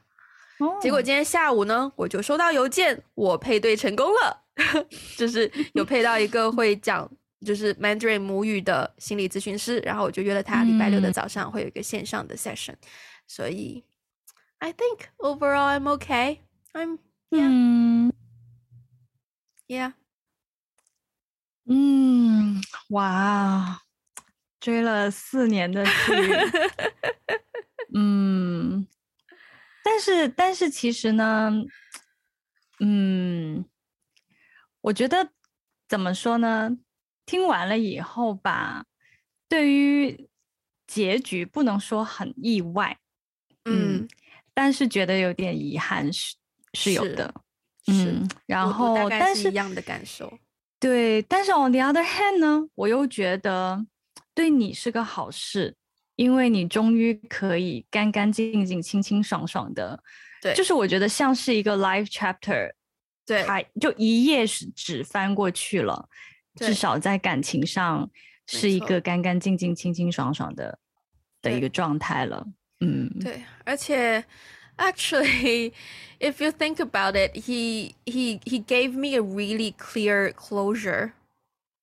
哦、结果今天下午呢，我就收到邮件，我配对成功了。就是有配到一个会讲就是 Mandarin 母语的心理咨询师，然后我就约了他礼拜六的早上会有一个线上的 session，、嗯、所以 I think overall I'm okay. I'm yeah. 嗯 yeah. 嗯，哇，追了四年的剧，嗯，但是但是其实呢，嗯。我觉得怎么说呢？听完了以后吧，对于结局不能说很意外，嗯，嗯，但是觉得有点遗憾是是有的，嗯，然后但是一样的感受，对，但是 on the other hand 呢，我又觉得对你是个好事，因为你终于可以干干净净、清清爽爽的，对，就是我觉得像是一个 life chapter。对，还就一页是纸翻过去了，至少在感情上是一个干干净净、清清爽爽的的一个状态了。嗯，对，而且 actually if you think about it, he he he gave me a really clear closure。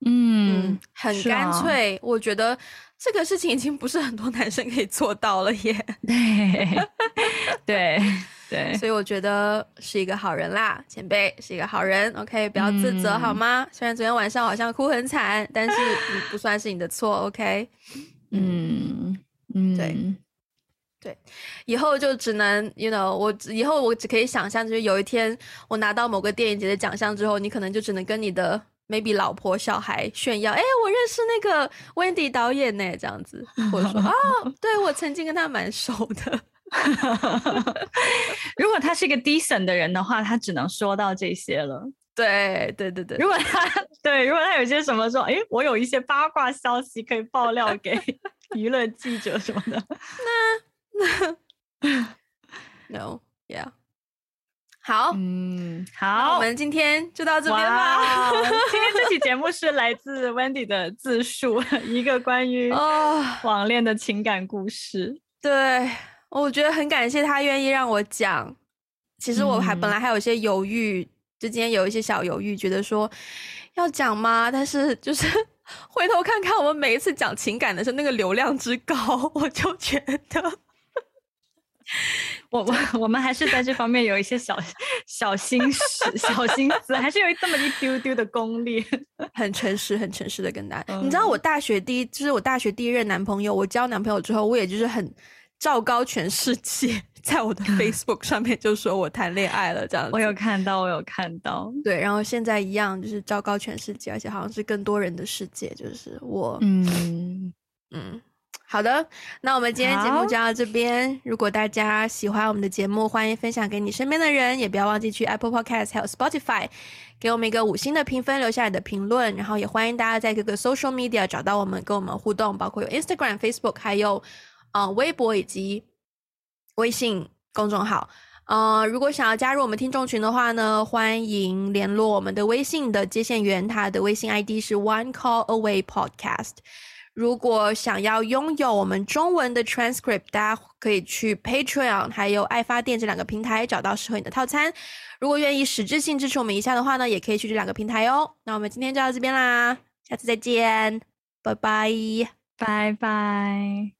嗯，嗯，很干脆，啊，我觉得这个事情已经不是很多男生可以做到了耶。对 对。对，所以我觉得是一个好人啦，前辈是一个好人，OK，不要自责好吗？嗯、虽然昨天晚上好像哭很惨，但是你不算是你的错，OK。嗯。嗯，对。对，以后就只能，you know，我以后我只可以想象，就是有一天我拿到某个电影节的奖项之后，你可能就只能跟你的 maybe 老婆小孩炫耀，哎，我认识那个 Wendy 导演呢，这样子，或者说哦，对，我曾经跟他蛮熟的。如果他是一个 decent 的人的话，他只能说到这些了。对对对对。如果他对，如果他有些什么说，哎，我有一些八卦消息可以爆料给 娱乐记者什么的，那那 no，yeah，好，嗯，好，我们今天就到这边吧。今天这期节目是来自 Wendy 的自述，一个关于网恋的情感故事。对。我觉得很感谢他愿意让我讲。其实我还本来还有一些犹豫，嗯、就今天有一些小犹豫，觉得说要讲吗？但是就是 回头看看我们每一次讲情感的时候，那个流量之高，我就觉得我我我们还是在这方面有一些小小心思、小心思，还是有这么一丢丢的功力，很诚实、很诚实的跟大家。嗯、你知道我大学第一，就是我大学第一任男朋友，我交男朋友之后，我也就是很昭告全世界，在我的 Facebook 上面就说我谈恋爱了这样子。我有看到，我有看到。对，然后现在一样，就是昭告全世界，而且好像是更多人的世界，就是我，嗯嗯。好的，那我们今天节目就到这边。如果大家喜欢我们的节目，欢迎分享给你身边的人，也不要忘记去 Apple Podcast 还有 Spotify 给我们一个五星的评分，留下你的评论。然后也欢迎大家在各个 Social Media 找到我们，跟我们互动，包括有 Instagram、Facebook，还有呃微博以及微信公众号。呃，如果想要加入我们听众群的话呢，欢迎联络我们的微信的接线员，他的微信 ID 是 One Call Away Podcast。如果想要拥有我们中文的 transcript，大家可以去 Patreon 还有爱发电这两个平台找到适合你的套餐。如果愿意实质性支持我们一下的话呢，也可以去这两个平台哦。那我们今天就到这边啦，下次再见，拜拜，拜拜。